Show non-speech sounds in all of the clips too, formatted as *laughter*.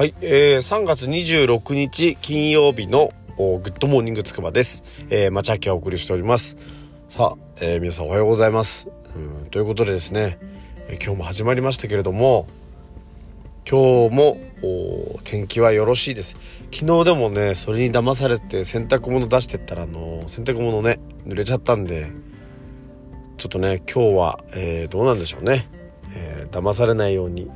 はい、えー、3月26日金曜日のグッドモーニングつくばです。えー、まちゃきお送りしております。さあ、えー、皆さんおはようございます。うんということでですね、えー、今日も始まりましたけれども、今日も天気はよろしいです。昨日でもね、それに騙されて洗濯物出してったら、あの洗濯物ね、濡れちゃったんで、ちょっとね、今日は、えー、どうなんでしょうね。えー、騙されないように、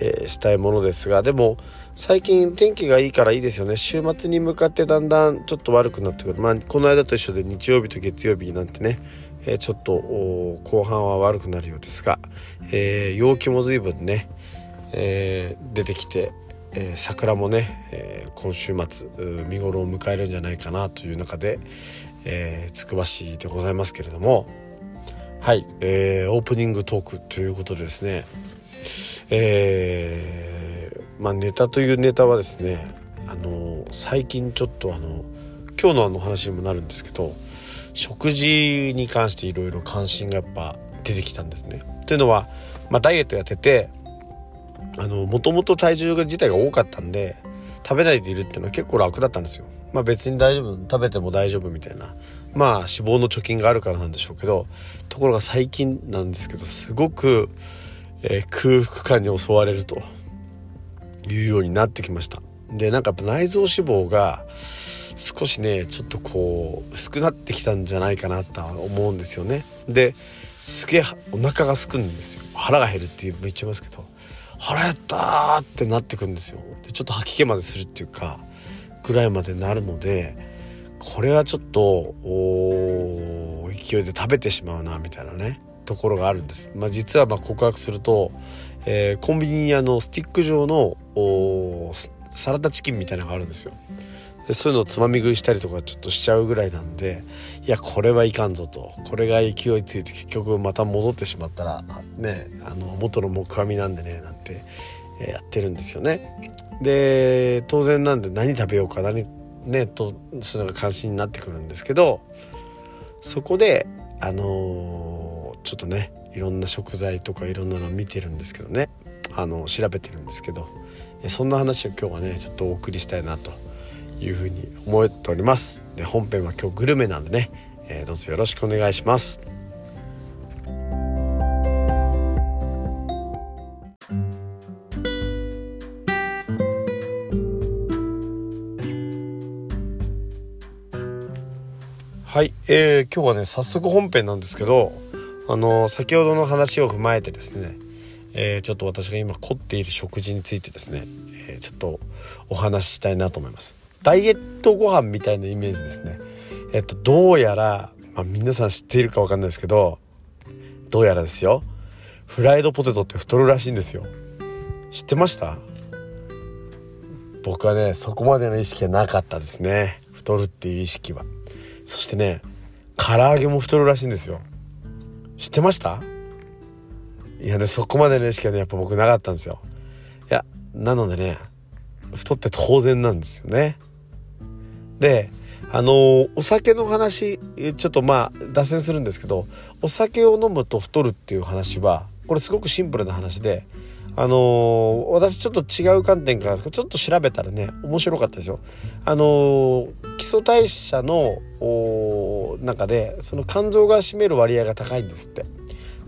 えー、したいものですがでも最近天気がいいからいいですよね。週末に向かってだんだんちょっと悪くなってくる。まあこの間と一緒で日曜日と月曜日なんてね、えー、ちょっと後半は悪くなるようですが、えー、陽気も随分ね、えー、出てきて、え桜もね、え今週末見頃を迎えるんじゃないかなという中で、えつくば市でございますけれどもはい、えー、オープニングトークということでですねえー、まあネタというネタはですねあの最近ちょっとあの今日のあの話にもなるんですけど食事に関していろいろ関心がやっぱ出てきたんですね。というのは、まあ、ダイエットやっててもともと体重自体が多かったんで食べないでいるっていうのは結構楽だったんですよ。まあ別に大丈夫食べても大丈夫みたいなまあ脂肪の貯金があるからなんでしょうけどところが最近なんですけどすごくえー、空腹感に襲われるというようになってきました。でなんかやっぱ内臓脂肪が少しねちょっとこう薄くなってきたんじゃないかなと思うんですよね。ですげえお腹がすくんですよ。腹が減るって言っちゃいますけど。腹減ったってなってくんですよ。でちょっと吐き気までするっていうかぐらいまでなるのでこれはちょっと勢いで食べてしまうなみたいなね。ところがあるんです。まあ、実はま告白すると、えー、コンビニ屋のスティック状のサラダチキンみたいなのがあるんですよ。でそういうのをつまみ食いしたりとかちょっとしちゃうぐらいなんでいやこれはいかんぞとこれが勢いついて結局また戻ってしまったらねあの元の木阿弥なんでねなんて、えやってるんですよね。で当然なんで何食べようか何ねとそういうのが関心になってくるんですけどそこであのーちょっとねいろんな食材とかいろんなの見てるんですけどね。あの調べてるんですけど。そんな話を今日はねちょっとお送りしたいなというふうに思っております。で本編は今日グルメなんでね、えー、どうぞよろしくお願いします。はい、えー、今日はね早速本編なんですけどあの先ほどの話を踏まえてですね、えー、ちょっと私が今凝っている食事についてですね、えー、ちょっとお話ししたいなと思います。ダイエットご飯みたいなイメージですね。えっとどうやら、まあ、皆さん知っているか分かんないですけどどうやらですよ。フライドポテトって太るらしいんですよ。知ってました？僕はねそこまでの意識はなかったですね。太るっていう意識は。そしてね唐揚げも太るらしいんですよ。知ってました？いやね、そこまでの意識はね、やっぱ僕なかったんですよ。いや、なのでね、太って当然なんですよね。で、あのー、お酒の話、ちょっとまあ、脱線するんですけど、お酒を飲むと太るっていう話は、これすごくシンプルな話で、あのー、私ちょっと違う観点からちょっと調べたらね面白かったですよ。あのー、基礎代謝の中でその肝臓が占める割合が高いんですって。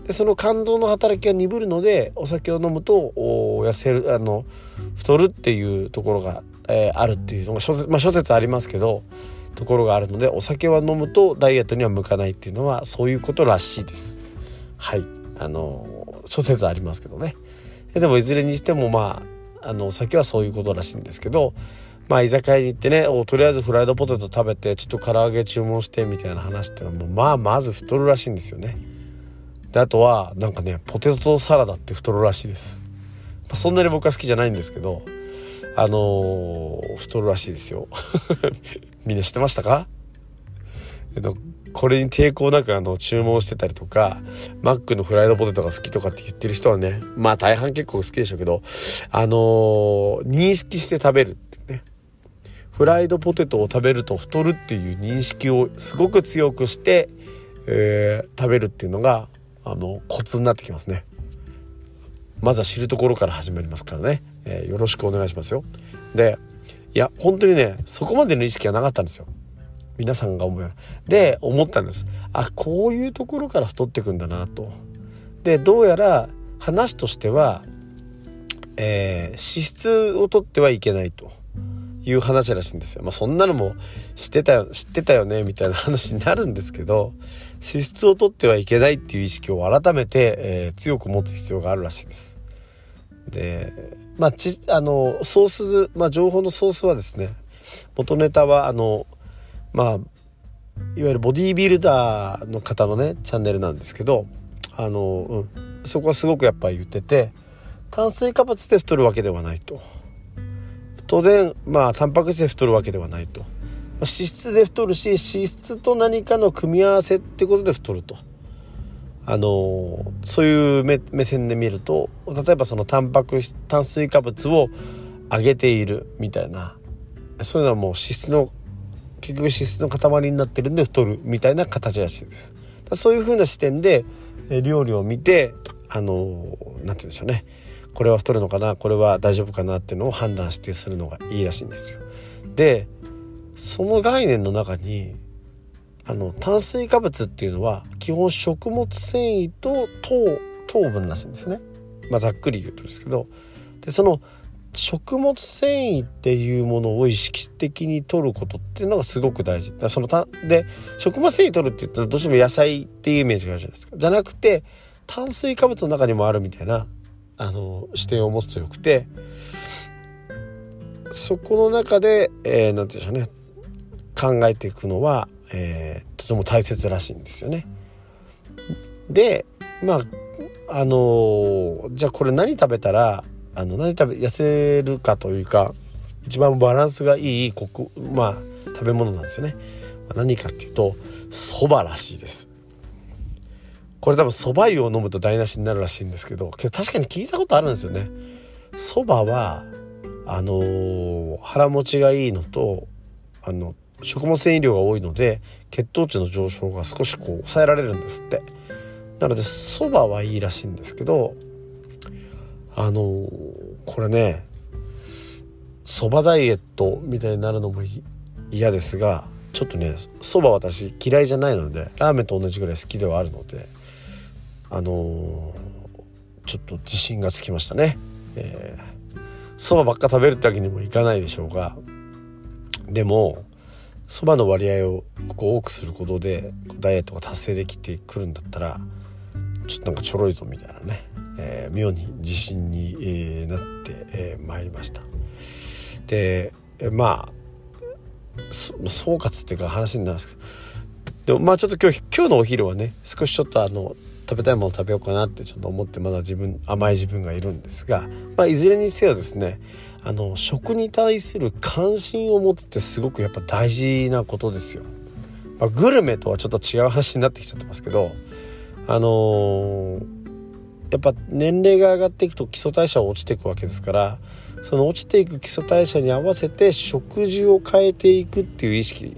でその肝臓の働きが鈍るのでお酒を飲むと痩せるあの太るっていうところが、えー、あるっていうのが諸説,、まあ、諸説ありますけどところがあるのでお酒は飲むとダイエットには向かないっていうのはそういうことらしいです。はいあの諸説ありますけどね。でもいずれにしてもまああのお酒はそういうことらしいんですけどまあ居酒屋に行ってねとりあえずフライドポテト食べてちょっと唐揚げ注文してみたいな話ってのもまあまず太るらしいんですよね。であとはなんかねポテトサラダって太るらしいです。まあ、そんなに僕は好きじゃないんですけどあのー、太るらしいですよ。*laughs* みんな知ってましたか？えっとこれに抵抗なくあの注文してたりとかマックのフライドポテトが好きとかって言ってる人はねまあ大半結構好きでしょうけどあのー、認識して食べるってね。フライドポテトを食べると太るっていう認識をすごく強くして、えー、食べるっていうのがあのコツになってきますね。まずは知るところから始まりますからね、えー、よろしくお願いしますよ。でいや本当にねそこまでの意識がなかったんですよ。皆さんが思うようなで思ったんですあこういうところから太ってくんだなとでどうやら話としては、えー、脂質を取ってはいけないという話らしいんですよ。まあそんなのも知ってたよ、知ってたよね、みたいな話になるんですけど、脂質を取ってはいけないっていう意識を改めて、えー、強く持つ必要があるらしいです。で、まあち、あの、ソース、まあ情報のソースはですね、元ネタはあの、まあ、いわゆるボディービルダーの方のね、チャンネルなんですけど、あの、うん、そこはすごくやっぱり言ってて、炭水化物で太るわけではないと。当然まあタンパク質で太るわけではないと、脂質で太るし脂質と何かの組み合わせってことで太ると。あのそういう目線で見ると例えばそのタンパク質炭水化物を上げているみたいなそういうのはもう脂質の結局脂質の塊になってるんで太るみたいな形らしいです。そういう風な視点で料理を見てあの何て言うんでしょうねこれは太るのかな？これは大丈夫かな？っていうのを判断してするのがいいらしいんですよ。でその概念の中にあの炭水化物っていうのは基本食物繊維と糖糖分らしいんですよね。まあ、ざっくり言うとですけどでその食物繊維っていうものを意識的に摂ることっていうのがすごく大事。だそのたで食物繊維取るって言ったらどうしても野菜っていうイメージがあるじゃないですか。じゃなくて炭水化物の中にもあるみたいなあの視点を持つとよくてそこの中で何、えー、て言うんでしょうね考えていくのは、えー、とても大切らしいんですよね。でまああのー、じゃあこれ何食べたらあの何食べ痩せるかというか一番バランスがいいこまあ食べ物なんですよね。何かっていうとそばらしいです。これ多分蕎麦湯を飲むと台無しになるらしいんですけどけど確かに聞いたことあるんですよね。蕎麦はあのー、腹持ちがいいのとあの食物繊維量が多いので血糖値の上昇が少しこう抑えられるんですってなので蕎麦はいいらしいんですけどあの、これね蕎麦ダイエットみたいになるのも嫌ですがちょっとね蕎麦私嫌いじゃないのでラーメンと同じぐらい好きではあるのであの、ちょっと自信がつきましたね。えそ、ばばっか食べるってわけにもいかないでしょうがでもそばの割合をこう多くすることでダイエットが達成できてくるんだったらちょっとなんかちょろいぞみたいなね、えー、妙に自信に、えー、なって、えー、まいりました。でまあ総括っていうか話になるんですけどでもまあちょっと今日今日のお昼はね少しちょっとあの食べたいもの食べようかなってちょっと思ってまだ自分甘い自分がいるんですが、まあ、いずれにせよですねあの食に対する関心を持つってすごくやっぱ大事なことですよ。まあ、グルメとはちょっと違う話になってきちゃってますけどあのー、やっぱ年齢が上がっていくと基礎代謝は落ちていくわけですからその落ちていく基礎代謝に合わせて食事を変えていくっていう意識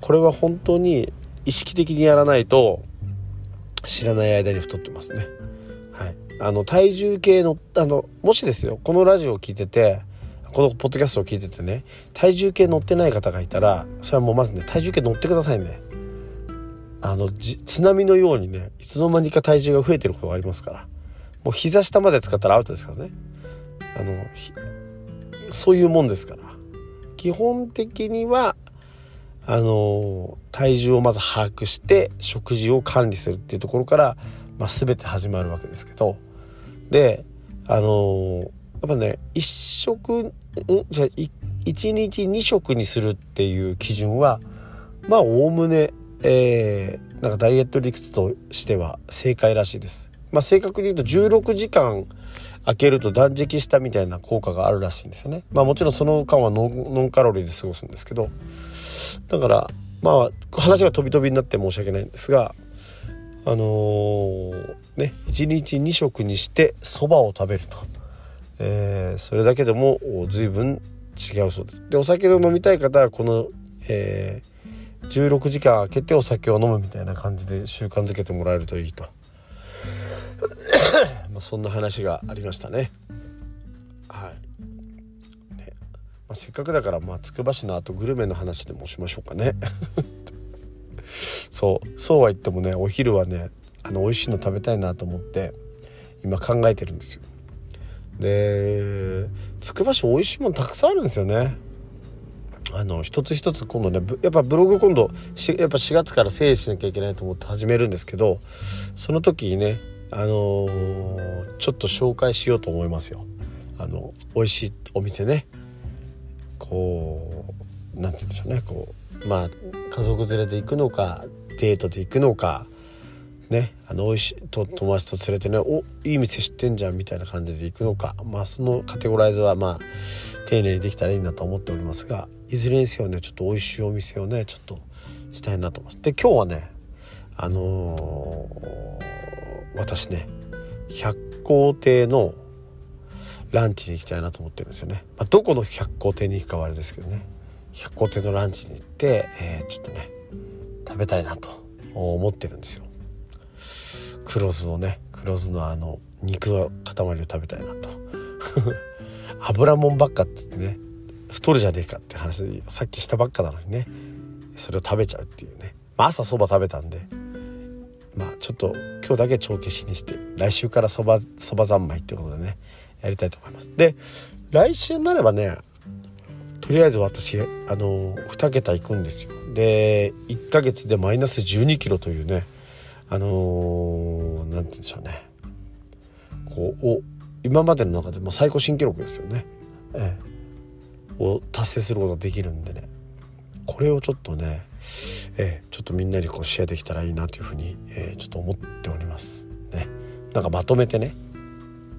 これは本当に意識的にやらないと知らない間に太ってますね。はい。あの、体重計の、あの、もしですよ、このラジオを聞いてて、このポッドキャストを聞いててね、体重計乗ってない方がいたら、それはもうまずね、体重計乗ってくださいね。あの、津波のようにね、いつの間にか体重が増えてることがありますから。もう膝下まで使ったらアウトですからね。あの、そういうもんですから。基本的には、あの体重をまず把握して食事を管理するっていうところから、まあ、全て始まるわけですけどであのやっぱね一食じゃ1日2食にするっていう基準はまあおおむね、えー、なんかダイエット理屈としては正解らしいです。まあ、正確に言うと16時間開けると断食したみたいな効果があるらしいんですよね。まあもちろんその間はノンカロリーで過ごすんですけどだからまあ話が飛び飛びになって申し訳ないんですがあのー、ね1日2食にしてそばを食べると、えー、それだけでも随分違うそうです。でお酒を飲みたい方はこの、えー、16時間空けてお酒を飲むみたいな感じで習慣づけてもらえるといいと。*coughs* まそんな話がありましたね。はいねまあ、せっかくだから、まあ、つくば市のあとグルメの話でもしましょうかね。*laughs* そうそうは言ってもねお昼はねあの美味しいの食べたいなと思って今考えてるんですよ。でつくば市美味しいものたくさんあるんですよね。あの一つ一つ今度ねやっぱブログ今度やっぱ4月から整理しなきゃいけないと思って始めるんですけどその時にねあのー、ちょっと紹介しようと思いますよ。あの美味しいお店ね。こう何て言うんでしょうね。こうまあ家族連れで行くのかデートで行くのかね。あの美味しいと友達と連れてねおいい店知ってんじゃんみたいな感じで行くのか。まあそのカテゴライズはまあ丁寧にできたらいいなと思っておりますがいずれにせよねちょっと美味しいお店をねちょっとしたいなと思います。で今日はねあのー、私ね百香亭のランチに行きたいなと思ってるんですよね。まあ、どこの百香亭に行くかはあれですけどね百香亭のランチに行って、えー、ちょっとね食べたいなと思ってるんですよ。黒酢のね黒酢のあの肉の塊を食べたいなと *laughs* 油もんばっかっつってね太るじゃねえかって話さっきしたばっかなのにね。それを食べちゃうっていうね、まあ、朝そば食べたんで。まあちょっと今日だけ帳消しにして来週からそばそば三昧ってことでねやりたいと思います。で来週になればねとりあえず私あの2桁いくんですよ。で1ヶ月でマイナス1 2キロというねあのー、て言うんでしょうね。こうお今までの中でも最高新記録ですよね、ええ、を達成することができるんでね。これをちょっとね、ええ、ちょっとみんなにこうシェアできたらいいなというふうに、えー、ちょっと思っております。ね。なんかまとめてね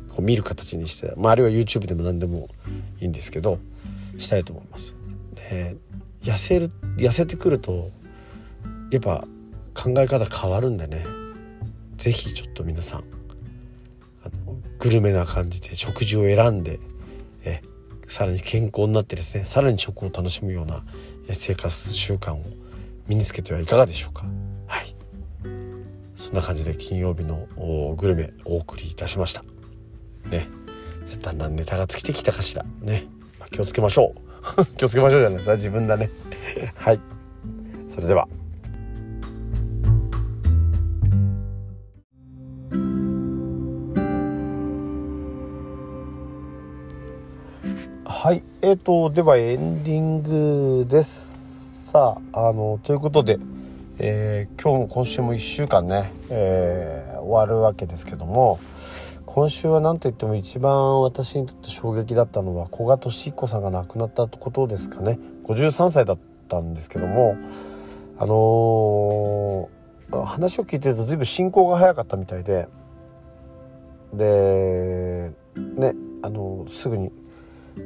こう見る形にして、まあ、あるいは YouTube でも何でもいいんですけどしたいと思います。で痩せる痩せてくるとやっぱ考え方変わるんでね。是非ちょっと皆さんあのグルメな感じで食事を選んでさらに健康になってですねさらに食を楽しむような生活習慣を身につけてはいかがでしょうか。はい。そんな感じで金曜日のグルメお送りいたしました。ね。だんだんネタが尽きてきたかしら。ね、まあ、気をつけましょう。*laughs* 気をつけましょうじゃないですか。自分だね。*laughs* はい。それでは。はい。えーと、ではエンディングです。さああのということで、えー、今日も今週も1週間ね、えー、終わるわけですけども今週は何といっても一番私にとって衝撃だったのは古賀稔彦さんが亡くなったことですかね。53歳だったんですけどもあのー、話を聞いてると随分進行が早かったみたいででねあのすぐに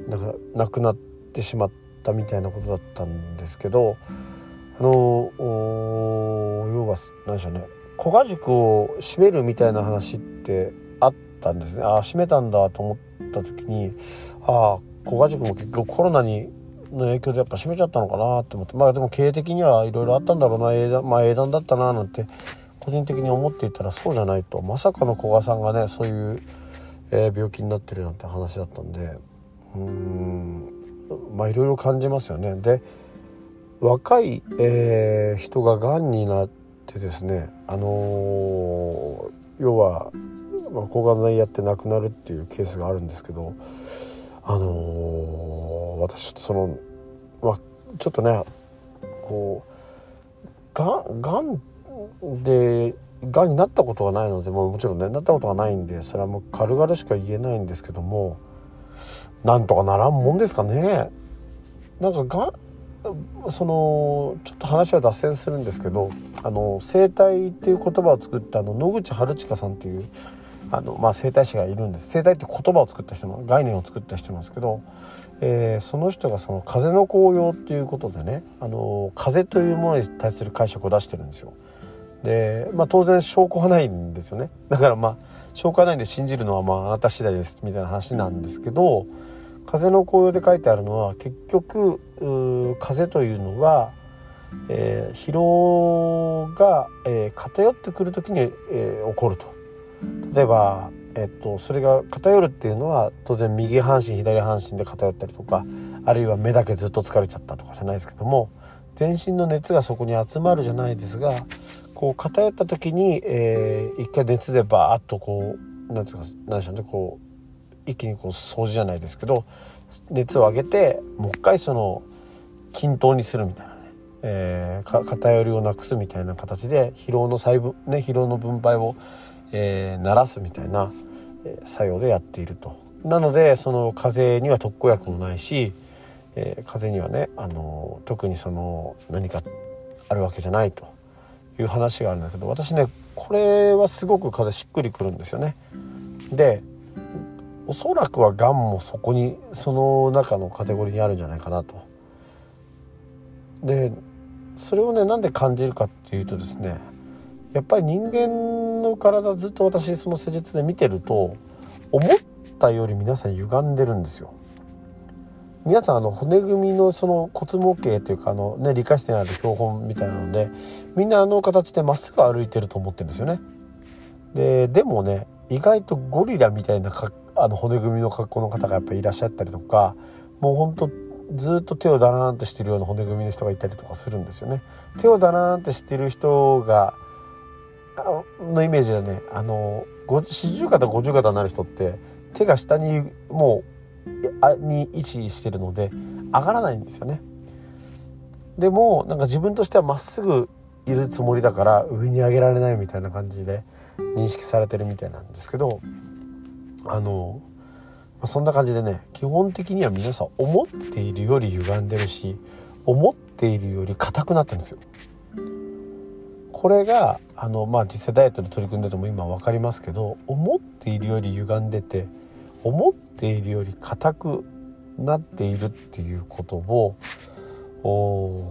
だから亡くなってしまったみたいなことだったんですけどあの要は何でしょうね。古賀塾を閉めるみたいな話ってあったんですね。ああ閉めたんだと思った時にああ古賀塾も結局コロナにの影響でやっぱ閉めちゃったのかなって思って。まあでも経営的にはいろいろあったんだろうな。英断,、まあ、英断だったななんて個人的に思っていたらそうじゃないと。まさかの古賀さんがねそういう、え、病気になってるなんて話だったんで。うんまあいろいろ感じますよね。で若い、えー、人ががんになってですね、あのー、要は、まあ、抗がん剤やって亡くなるっていうケースがあるんですけど、あのー、私その、まあ、ちょっとねこうががんでがんになったことがないのでももちろんねなったことがないんでそれはもう軽々しか言えないんですけどもなんとかならんもんですかねなんかがそのちょっと話は脱線するんですけどあの生態っていう言葉を作ったあの野口春近さんっていうあの、まあ、生態師がいるんです生態って言葉を作った人の概念を作った人なんですけど、えー、その人がその風の紅葉っていうことでねあの風というものに対する解釈を出してるんですよ。で、まあ、当然証拠はないんですよねだからまあ証拠はないんで信じるのはまああなた次第ですみたいな話なんですけど風の紅葉で書いてあるのは結局風というのは、えー、疲労が、えー、偏ってくる時に、えー、起こると。例えば、えっと、それが偏るっていうのは当然右半身左半身で偏ったりとかあるいは目だけずっと疲れちゃったとかじゃないですけども全身の熱がそこに集まるじゃないですがこう偏った時に、えー、一回熱でバーッとこうなんですか何でしょうねこう一気にこう掃除じゃないですけど熱を上げてもう一回その均等にするみたいなね、えー、偏りをなくすみたいな形で疲労の細部ね疲労の分配を、えー、鳴らすみたいな、作用でやっていると。なのでその風邪には特効薬もないし、えー、風邪にはね、あの特にその何かあるわけじゃないという話があるんだけど私ねこれはすごく風しっくりくるんですよね。でおそらくはがんもそこにその中のカテゴリーにあるんじゃないかなと。でそれをねなんで感じるかっていうとですねやっぱり人間の体ずっと私その施術で見てると思ったより皆さん歪んでるんですよ。皆さんあの骨組みのその骨模型というかあのね理科室にある標本みたいなのでみんなあの形でまっすぐ歩いてると思ってるんですよね。ででもね意外とゴリラみたいなあの骨組みの格好の方がやっぱりいらっしゃったりとかもうほんとずっと手をだらーんとしてるような骨組みの人がいたりとかするんですよね。手をだらーんとしてる人がのイメージはねあの四十肩五十肩になる人って手が下にもうに位置してるので上がらないんですよね。でもなんか自分としてはまっすぐいるつもりだから上に上げられないみたいな感じで認識されてるみたいなんですけどあのそんな感じでね基本的には皆さん思っているより歪んでるし思っているより硬くなってるんですよ。これがあの、まあ、実際ダイエットで取り組んでても今分かりますけど思っているより歪んでて思っているより硬くなっているっていうことをお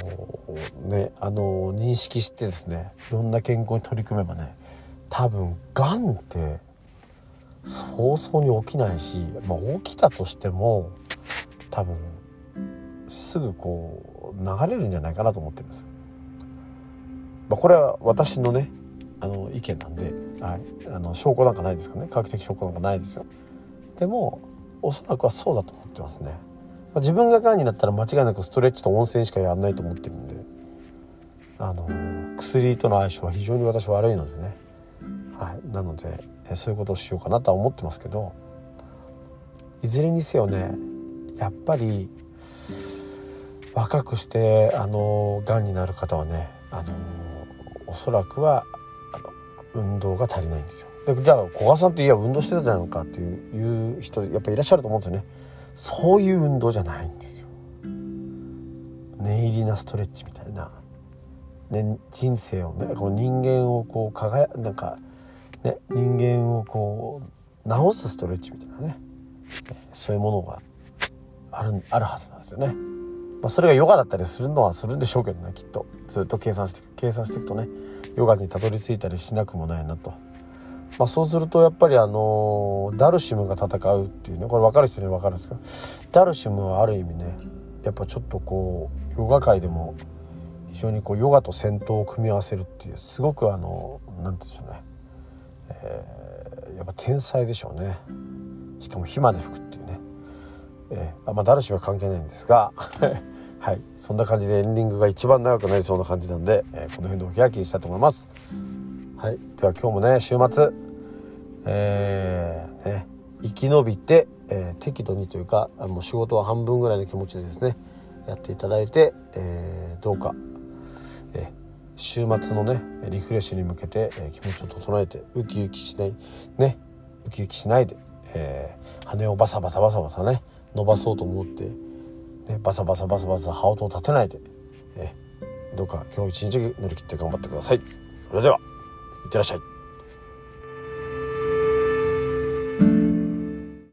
ねあの認識してですねいろんな健康に取り組めばね多分がんって早々に起きないし、まあ、起きたとしても多分すぐこう流れるんじゃないかなと思ってるんです。まあ、これは私のねあの意見なんで、はい、あの証拠なんかないですかね科学的証拠なんかないですよ。でもおそらくはそうだと思ってますね。自分ががんになったら間違いなくストレッチと温泉しかやらないと思ってるんであの薬との相性は非常に私悪いのでね、はい、なのでそういうことをしようかなとは思ってますけどいずれにせよねやっぱり若くしてあのがんになる方はねあのおそらくは運動が足りないんですよ。じゃあ古賀さんっていや運動してたじゃないかっていういう人やっぱいらっしゃると思うんですよね。そういう運動じゃないんですよ。念入りなストレッチみたいな、ね、人生をねこう人間をこう輝なんかね、人間をこう治すストレッチみたいなねそういうものがあるあるはずなんですよね。まあ、それがヨガだったりするのはするんでしょうけどねきっとずっと計算して計算していくとねヨガにたどり着いたりしなくもないなと。まあ、そうするとやっぱりあのダルシムが戦うっていうねこれ分かる人には分かるんですけどダルシムはある意味ねやっぱちょっとこうヨガ界でも非常にこうヨガと戦闘を組み合わせるっていうすごくあの何て言うんでしょうね。えー、やっぱ天才でしょうね。しかも火まで吹くっていうね、えー、あまあ誰しも関係ないんですが *laughs* はい。そんな感じでエンディングが一番長くなりそうな感じなんで、えー、この辺でお開きにしたいと思います。はいでは今日もね週末えー、ね生き延びて、えー、適度にというかもう仕事は半分ぐらいの気持ちでですねやっていただいて、えー、どうか、え、週末のねリフレッシュに向けて、え、気持ちを整えてウキウキしないねウキウキしないで、え、羽をバサバサバサバサね伸ばそうと思って、ね、バサバサバサバサ羽音を立てないで、え、どうか今日一日乗り切って頑張ってください。それではってらっしゃい。